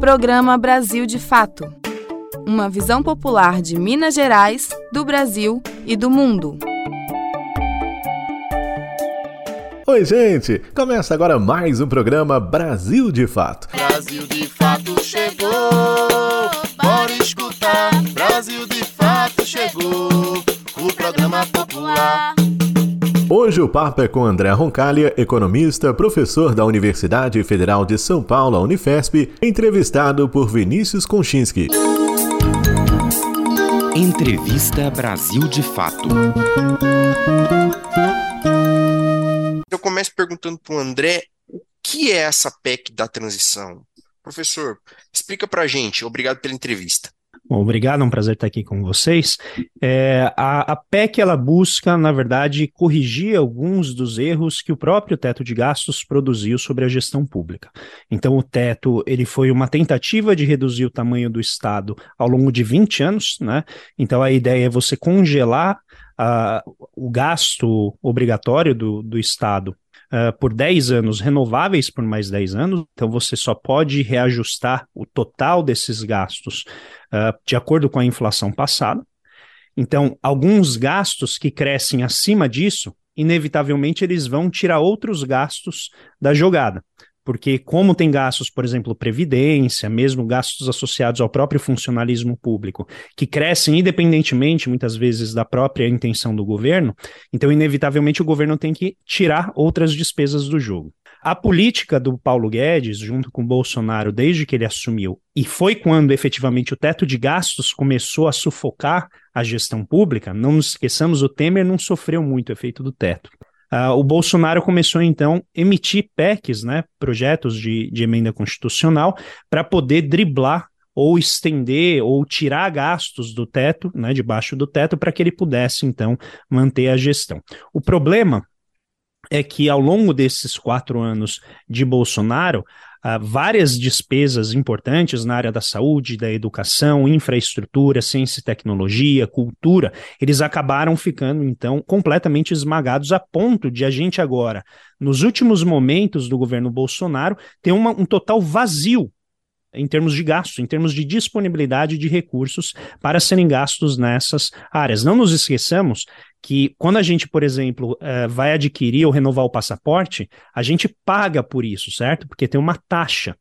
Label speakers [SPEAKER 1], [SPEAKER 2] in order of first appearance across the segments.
[SPEAKER 1] Programa Brasil de Fato Uma visão popular de Minas Gerais, do Brasil e do mundo.
[SPEAKER 2] Oi, gente! Começa agora mais um programa Brasil de Fato.
[SPEAKER 3] Brasil de Fato chegou, bora escutar. Brasil de Fato chegou, o programa popular.
[SPEAKER 2] Hoje o papo é com André Roncalha, economista, professor da Universidade Federal de São Paulo, Unifesp, entrevistado por Vinícius Konchinski.
[SPEAKER 4] Entrevista Brasil de Fato.
[SPEAKER 5] Eu começo perguntando para o André o que é essa PEC da transição. Professor, explica para a gente. Obrigado pela entrevista.
[SPEAKER 6] Bom, obrigado, é um prazer estar aqui com vocês. É, a, a, PEC ela busca, na verdade, corrigir alguns dos erros que o próprio teto de gastos produziu sobre a gestão pública. Então, o teto ele foi uma tentativa de reduzir o tamanho do Estado ao longo de 20 anos, né? Então, a ideia é você congelar uh, o gasto obrigatório do, do Estado uh, por 10 anos, renováveis por mais 10 anos, então você só pode reajustar o total desses gastos uh, de acordo com a inflação passada. Então, alguns gastos que crescem acima disso, inevitavelmente eles vão tirar outros gastos da jogada porque como tem gastos, por exemplo, previdência, mesmo gastos associados ao próprio funcionalismo público, que crescem independentemente muitas vezes da própria intenção do governo, então inevitavelmente o governo tem que tirar outras despesas do jogo. A política do Paulo Guedes, junto com Bolsonaro, desde que ele assumiu, e foi quando efetivamente o teto de gastos começou a sufocar a gestão pública, não nos esqueçamos, o Temer não sofreu muito o efeito do teto. Uh, o Bolsonaro começou então a emitir PECs, né, projetos de, de emenda constitucional, para poder driblar ou estender ou tirar gastos do teto, né, debaixo do teto, para que ele pudesse então manter a gestão. O problema é que ao longo desses quatro anos de Bolsonaro, uh, várias despesas importantes na área da saúde, da educação, infraestrutura, ciência e tecnologia, cultura, eles acabaram ficando, então, completamente esmagados a ponto de a gente agora, nos últimos momentos do governo Bolsonaro, ter uma, um total vazio em termos de gastos, em termos de disponibilidade de recursos para serem gastos nessas áreas. Não nos esqueçamos que quando a gente, por exemplo, uh, vai adquirir ou renovar o passaporte, a gente paga por isso, certo? Porque tem uma taxa.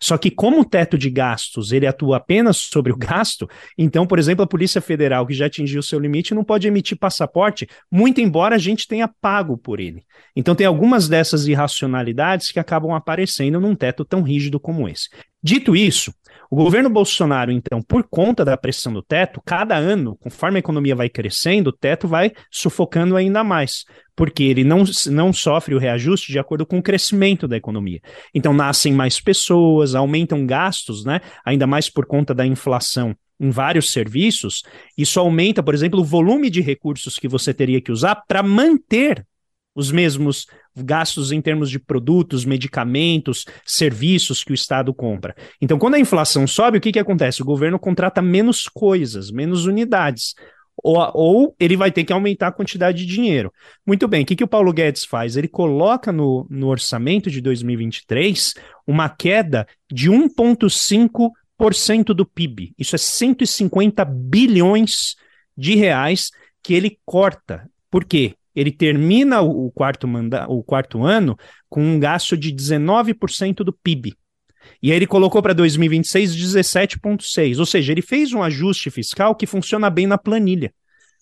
[SPEAKER 6] Só que como o teto de gastos ele atua apenas sobre o gasto, então, por exemplo, a Polícia Federal, que já atingiu seu limite, não pode emitir passaporte, muito embora a gente tenha pago por ele. Então tem algumas dessas irracionalidades que acabam aparecendo num teto tão rígido como esse. Dito isso, o governo Bolsonaro, então, por conta da pressão do teto, cada ano, conforme a economia vai crescendo, o teto vai sufocando ainda mais, porque ele não, não sofre o reajuste de acordo com o crescimento da economia. Então, nascem mais pessoas, aumentam gastos, né? Ainda mais por conta da inflação em vários serviços, isso aumenta, por exemplo, o volume de recursos que você teria que usar para manter os mesmos gastos em termos de produtos, medicamentos, serviços que o Estado compra. Então, quando a inflação sobe, o que, que acontece? O governo contrata menos coisas, menos unidades. Ou, ou, ele vai ter que aumentar a quantidade de dinheiro. Muito bem, o que, que o Paulo Guedes faz? Ele coloca no, no orçamento de 2023 uma queda de 1,5% do PIB. Isso é 150 bilhões de reais que ele corta. Por quê? Ele termina o quarto, manda o quarto ano com um gasto de 19% do PIB. E aí ele colocou para 2026 17,6%. Ou seja, ele fez um ajuste fiscal que funciona bem na planilha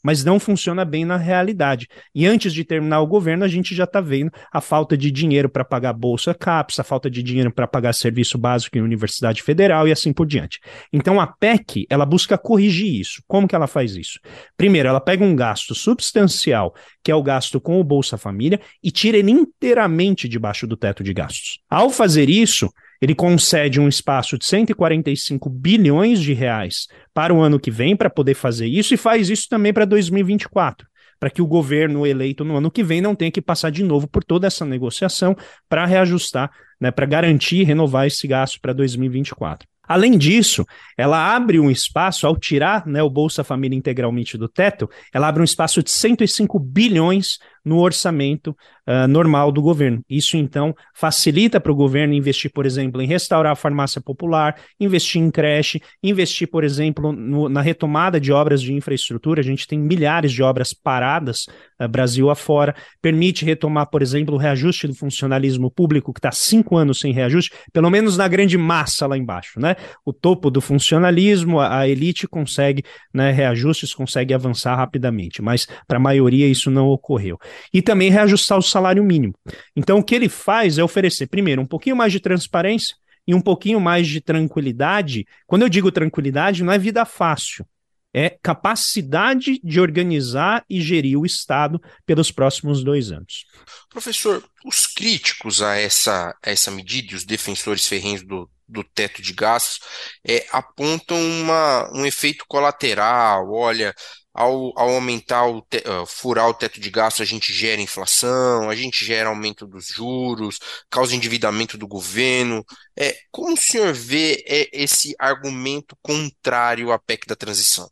[SPEAKER 6] mas não funciona bem na realidade. E antes de terminar o governo, a gente já está vendo a falta de dinheiro para pagar Bolsa CAPES, a falta de dinheiro para pagar serviço básico em Universidade Federal e assim por diante. Então a PEC, ela busca corrigir isso. Como que ela faz isso? Primeiro, ela pega um gasto substancial, que é o gasto com o Bolsa Família, e tira ele inteiramente debaixo do teto de gastos. Ao fazer isso, ele concede um espaço de 145 bilhões de reais para o ano que vem para poder fazer isso e faz isso também para 2024 para que o governo eleito no ano que vem não tenha que passar de novo por toda essa negociação para reajustar né, para garantir renovar esse gasto para 2024. Além disso, ela abre um espaço, ao tirar né, o Bolsa Família integralmente do teto, ela abre um espaço de 105 bilhões no orçamento uh, normal do governo. Isso, então, facilita para o governo investir, por exemplo, em restaurar a farmácia popular, investir em creche, investir, por exemplo, no, na retomada de obras de infraestrutura. A gente tem milhares de obras paradas uh, Brasil afora. Permite retomar, por exemplo, o reajuste do funcionalismo público, que está cinco anos sem reajuste, pelo menos na grande massa lá embaixo. Né? O topo do funcionalismo, a, a elite consegue né, reajustes, consegue avançar rapidamente, mas para a maioria isso não ocorreu e também reajustar o salário mínimo. Então, o que ele faz é oferecer, primeiro, um pouquinho mais de transparência e um pouquinho mais de tranquilidade. Quando eu digo tranquilidade, não é vida fácil, é capacidade de organizar e gerir o Estado pelos próximos dois anos.
[SPEAKER 5] Professor, os críticos a essa, a essa medida e os defensores ferrenhos do, do teto de gastos é, apontam uma, um efeito colateral. Olha, ao, ao aumentar o te, uh, furar o teto de gasto, a gente gera inflação, a gente gera aumento dos juros, causa endividamento do governo. É, como o senhor vê é, esse argumento contrário à PEC da transição?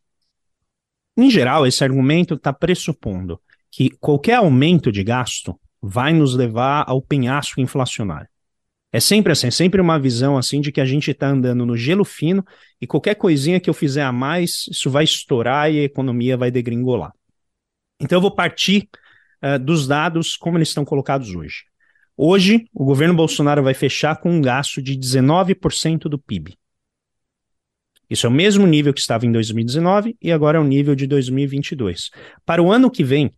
[SPEAKER 6] Em geral, esse argumento está pressupondo que qualquer aumento de gasto vai nos levar ao penhasco inflacionário. É sempre assim, é sempre uma visão assim de que a gente está andando no gelo fino e qualquer coisinha que eu fizer a mais, isso vai estourar e a economia vai degringolar. Então eu vou partir uh, dos dados como eles estão colocados hoje. Hoje, o governo Bolsonaro vai fechar com um gasto de 19% do PIB. Isso é o mesmo nível que estava em 2019 e agora é o nível de 2022. Para o ano que vem,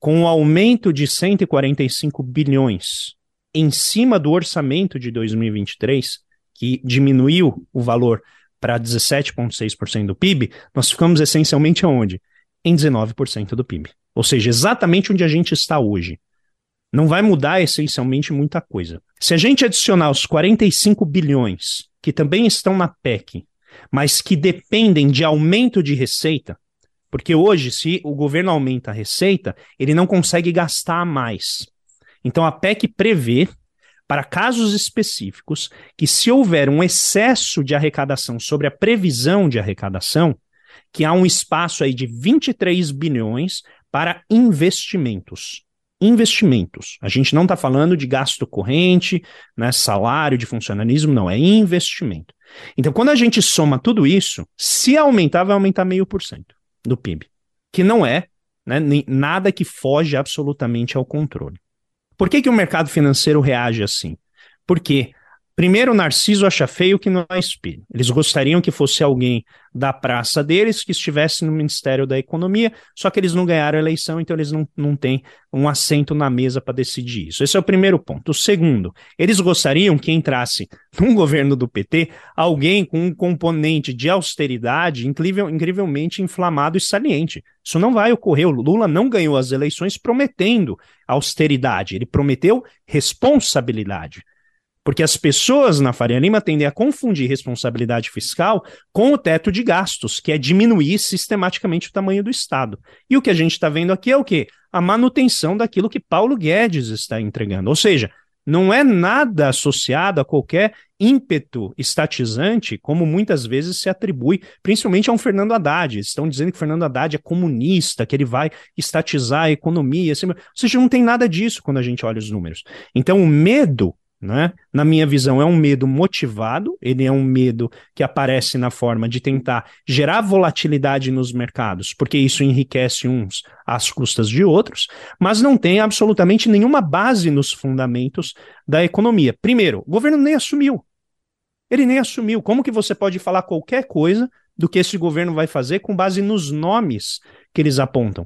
[SPEAKER 6] com um aumento de 145 bilhões em cima do orçamento de 2023, que diminuiu o valor para 17,6% do PIB, nós ficamos essencialmente aonde? Em 19% do PIB. Ou seja, exatamente onde a gente está hoje. Não vai mudar essencialmente muita coisa. Se a gente adicionar os 45 bilhões que também estão na PEC, mas que dependem de aumento de receita, porque hoje, se o governo aumenta a receita, ele não consegue gastar mais. Então a PEC prevê para casos específicos que se houver um excesso de arrecadação sobre a previsão de arrecadação, que há um espaço aí de 23 bilhões para investimentos. Investimentos. A gente não está falando de gasto corrente, né, salário de funcionalismo, não, é investimento. Então, quando a gente soma tudo isso, se aumentar, vai aumentar meio por cento do PIB, que não é né, nada que foge absolutamente ao controle. Por que, que o mercado financeiro reage assim? Porque, primeiro, Narciso acha feio que não é espelho. Eles gostariam que fosse alguém da praça deles que estivesse no Ministério da Economia, só que eles não ganharam a eleição, então eles não, não têm um assento na mesa para decidir isso. Esse é o primeiro ponto. O segundo, eles gostariam que entrasse num governo do PT alguém com um componente de austeridade incrível, incrivelmente inflamado e saliente. Isso não vai ocorrer. O Lula não ganhou as eleições prometendo austeridade, ele prometeu responsabilidade. Porque as pessoas na Faria Lima tendem a confundir responsabilidade fiscal com o teto de gastos, que é diminuir sistematicamente o tamanho do Estado. E o que a gente está vendo aqui é o quê? A manutenção daquilo que Paulo Guedes está entregando. Ou seja, não é nada associado a qualquer ímpeto estatizante, como muitas vezes se atribui, principalmente a um Fernando Haddad. Estão dizendo que Fernando Haddad é comunista, que ele vai estatizar a economia. Assim, ou seja, não tem nada disso quando a gente olha os números. Então, o medo né? Na minha visão, é um medo motivado, ele é um medo que aparece na forma de tentar gerar volatilidade nos mercados, porque isso enriquece uns às custas de outros, mas não tem absolutamente nenhuma base nos fundamentos da economia. Primeiro, o governo nem assumiu. Ele nem assumiu. Como que você pode falar qualquer coisa do que esse governo vai fazer com base nos nomes que eles apontam?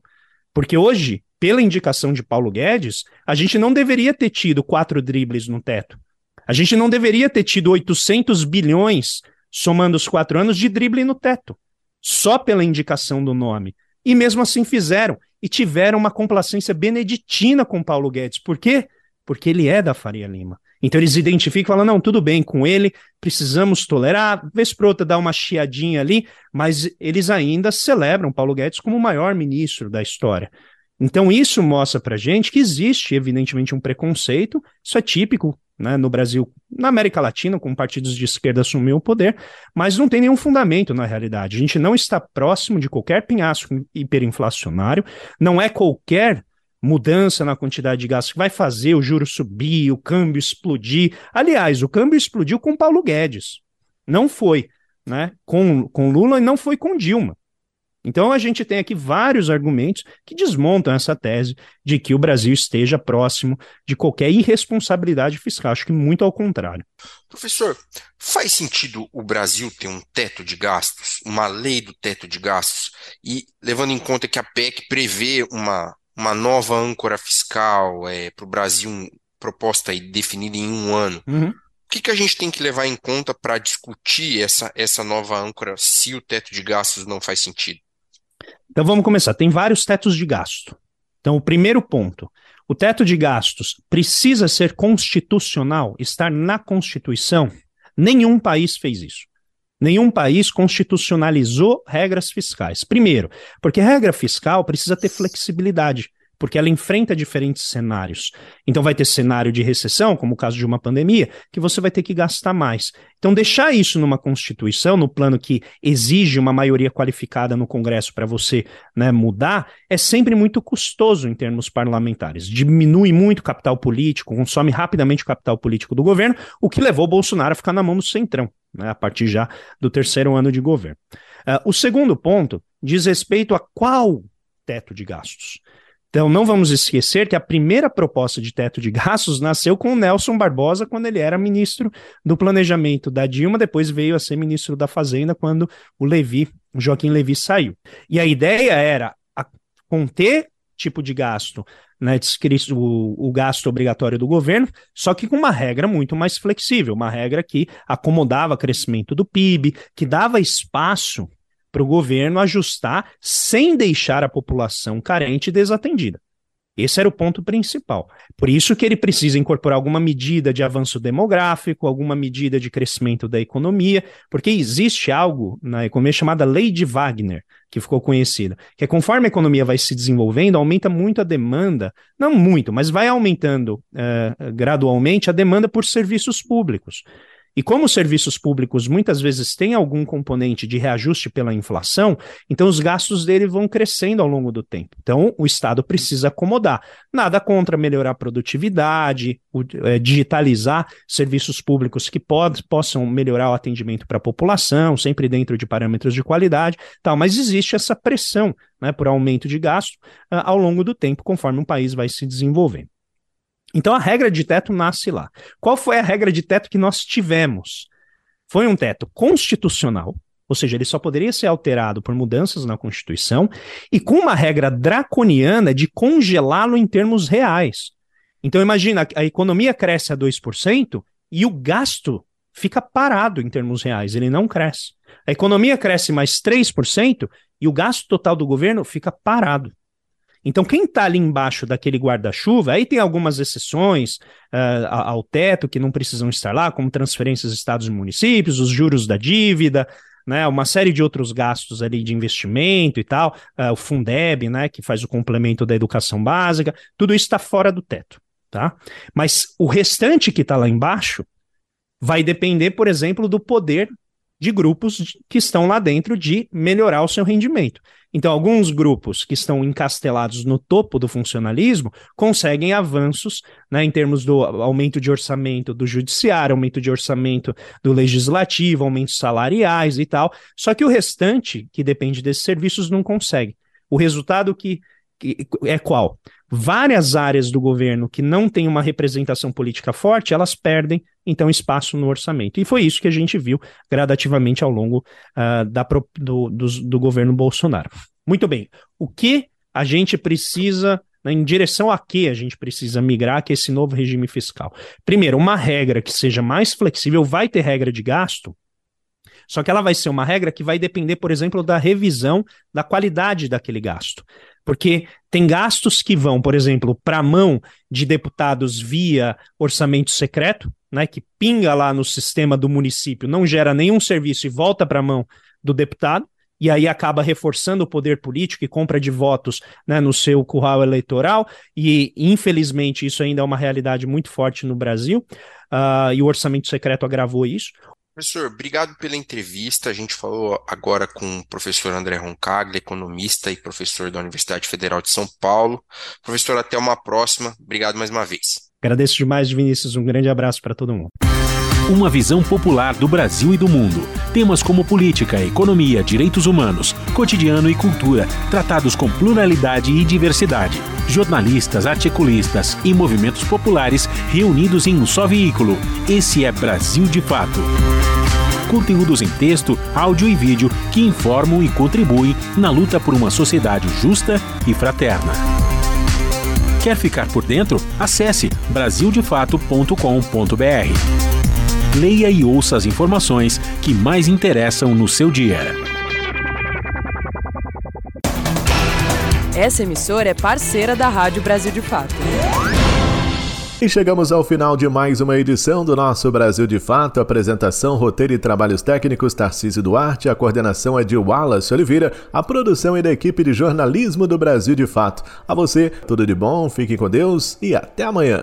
[SPEAKER 6] Porque hoje pela indicação de Paulo Guedes, a gente não deveria ter tido quatro dribles no teto. A gente não deveria ter tido 800 bilhões, somando os quatro anos, de drible no teto. Só pela indicação do nome. E mesmo assim fizeram. E tiveram uma complacência beneditina com Paulo Guedes. Por quê? Porque ele é da Faria Lima. Então eles identificam e falam: não, tudo bem com ele, precisamos tolerar, vez por outra dá uma chiadinha ali, mas eles ainda celebram Paulo Guedes como o maior ministro da história. Então, isso mostra para gente que existe, evidentemente, um preconceito, isso é típico né, no Brasil, na América Latina, com partidos de esquerda assumindo o poder, mas não tem nenhum fundamento na realidade. A gente não está próximo de qualquer penhasco hiperinflacionário, não é qualquer mudança na quantidade de gasto que vai fazer o juro subir, o câmbio explodir. Aliás, o câmbio explodiu com Paulo Guedes, não foi né, com, com Lula e não foi com Dilma. Então a gente tem aqui vários argumentos que desmontam essa tese de que o Brasil esteja próximo de qualquer irresponsabilidade fiscal. Acho que muito ao contrário.
[SPEAKER 5] Professor, faz sentido o Brasil ter um teto de gastos, uma lei do teto de gastos, e levando em conta que a PEC prevê uma, uma nova âncora fiscal é, para o Brasil, proposta e definida em um ano. Uhum. O que, que a gente tem que levar em conta para discutir essa, essa nova âncora se o teto de gastos não faz sentido?
[SPEAKER 6] Então vamos começar. Tem vários tetos de gasto. Então, o primeiro ponto: o teto de gastos precisa ser constitucional, estar na Constituição. Nenhum país fez isso. Nenhum país constitucionalizou regras fiscais. Primeiro, porque regra fiscal precisa ter flexibilidade porque ela enfrenta diferentes cenários. Então vai ter cenário de recessão, como o caso de uma pandemia, que você vai ter que gastar mais. Então deixar isso numa constituição, no plano que exige uma maioria qualificada no Congresso para você né, mudar, é sempre muito custoso em termos parlamentares. Diminui muito o capital político, consome rapidamente o capital político do governo, o que levou Bolsonaro a ficar na mão do centrão, né, a partir já do terceiro ano de governo. Uh, o segundo ponto diz respeito a qual teto de gastos. Então, não vamos esquecer que a primeira proposta de teto de gastos nasceu com o Nelson Barbosa quando ele era ministro do Planejamento da Dilma, depois veio a ser ministro da Fazenda quando o Levi, o Joaquim Levi saiu. E a ideia era conter tipo de gasto, né, o, o gasto obrigatório do governo, só que com uma regra muito mais flexível, uma regra que acomodava crescimento do PIB, que dava espaço para o governo ajustar sem deixar a população carente desatendida. Esse era o ponto principal. Por isso que ele precisa incorporar alguma medida de avanço demográfico, alguma medida de crescimento da economia, porque existe algo na economia chamada Lei de Wagner, que ficou conhecida, que é conforme a economia vai se desenvolvendo, aumenta muito a demanda, não muito, mas vai aumentando uh, gradualmente a demanda por serviços públicos. E como os serviços públicos muitas vezes têm algum componente de reajuste pela inflação, então os gastos dele vão crescendo ao longo do tempo. Então o Estado precisa acomodar. Nada contra melhorar a produtividade, o, é, digitalizar serviços públicos que pod, possam melhorar o atendimento para a população, sempre dentro de parâmetros de qualidade, tal. Mas existe essa pressão né, por aumento de gasto uh, ao longo do tempo, conforme um país vai se desenvolvendo. Então a regra de teto nasce lá. Qual foi a regra de teto que nós tivemos? Foi um teto constitucional, ou seja, ele só poderia ser alterado por mudanças na Constituição, e com uma regra draconiana de congelá-lo em termos reais. Então imagina, a economia cresce a 2% e o gasto fica parado em termos reais, ele não cresce. A economia cresce mais 3% e o gasto total do governo fica parado. Então, quem está ali embaixo daquele guarda-chuva, aí tem algumas exceções uh, ao teto que não precisam estar lá, como transferências estados e municípios, os juros da dívida, né, uma série de outros gastos ali de investimento e tal, uh, o Fundeb, né, que faz o complemento da educação básica, tudo isso está fora do teto, tá? Mas o restante que está lá embaixo vai depender, por exemplo, do poder de grupos que estão lá dentro de melhorar o seu rendimento. Então, alguns grupos que estão encastelados no topo do funcionalismo conseguem avanços né, em termos do aumento de orçamento do judiciário, aumento de orçamento do legislativo, aumentos salariais e tal. Só que o restante, que depende desses serviços, não consegue. O resultado que, que é qual? Várias áreas do governo que não têm uma representação política forte, elas perdem então espaço no orçamento. E foi isso que a gente viu gradativamente ao longo uh, da, do, do, do governo Bolsonaro. Muito bem. O que a gente precisa né, em direção a que a gente precisa migrar, que é esse novo regime fiscal. Primeiro, uma regra que seja mais flexível, vai ter regra de gasto, só que ela vai ser uma regra que vai depender, por exemplo, da revisão da qualidade daquele gasto. Porque tem gastos que vão, por exemplo, para a mão de deputados via orçamento secreto, né, que pinga lá no sistema do município, não gera nenhum serviço e volta para a mão do deputado. e aí acaba reforçando o poder político e compra de votos né, no seu curral eleitoral, e infelizmente isso ainda é uma realidade muito forte no Brasil, uh, e o orçamento secreto agravou isso.
[SPEAKER 5] Professor, obrigado pela entrevista. A gente falou agora com o professor André Roncaglia, economista e professor da Universidade Federal de São Paulo. Professor, até uma próxima. Obrigado mais uma vez.
[SPEAKER 6] Agradeço demais, Vinícius. Um grande abraço para todo mundo.
[SPEAKER 4] Uma visão popular do Brasil e do mundo. Temas como política, economia, direitos humanos, cotidiano e cultura, tratados com pluralidade e diversidade. Jornalistas, articulistas e movimentos populares reunidos em um só veículo. Esse é Brasil de Fato conteúdos em texto, áudio e vídeo que informam e contribuem na luta por uma sociedade justa e fraterna. Quer ficar por dentro? Acesse brasildefato.com.br. Leia e ouça as informações que mais interessam no seu dia.
[SPEAKER 1] Essa emissora é parceira da Rádio Brasil de Fato.
[SPEAKER 2] E chegamos ao final de mais uma edição do nosso Brasil de Fato. Apresentação, roteiro e trabalhos técnicos Tarcísio Duarte. A coordenação é de Wallace Oliveira. A produção é da equipe de jornalismo do Brasil de Fato. A você, tudo de bom, fique com Deus e até amanhã.